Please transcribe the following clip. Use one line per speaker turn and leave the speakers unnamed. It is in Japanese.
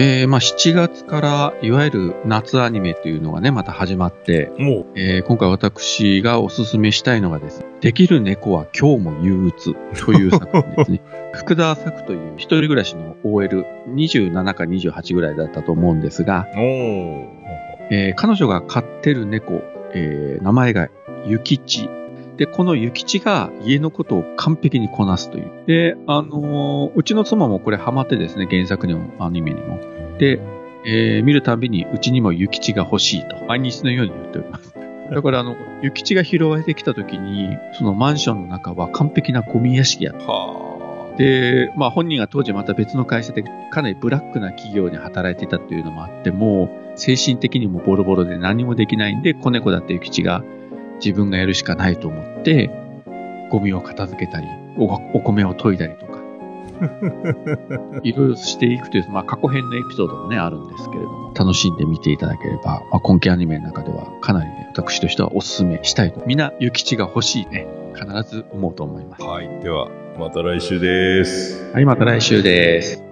えー、まあ7月からいわゆる夏アニメというのがね、また始まって、
もう、
えー今回私がおすすめしたいのがですね、できる猫は今日も憂鬱という作品ですね。福田作という一人暮らしの OL、27か28ぐらいだったと思うんですが。えー彼女が飼ってる猫、えー名前がゆきち。で、このゆきちが家のことを完璧にこなすという。で、あのーうちの妻もこれハマってですね、原作にもアニメにも。で、えー見るたびにうちにもゆきちが欲しいと、毎日のように言っております。だから、あの、ゆきちが拾われてきた時に、そのマンションの中は完璧なゴミ屋敷やった。
は
で、まあ本人が当時また別の会社でかなりブラックな企業に働いていたというのもあって、もう精神的にもボロボロで何もできないんで、子猫だったゆきちが自分がやるしかないと思って、ゴミを片付けたり、おお米を研いだりとか、いろいろしていくという、まあ過去編のエピソードもね、あるんですけれども、楽しんで見ていただければ、まあ今期アニメの中ではかなりね、私としてはお勧めしたいと。みんなゆきちが欲しいね、必ず思うと思います
あ。。はい。では、また来週です。
はい、また来週です。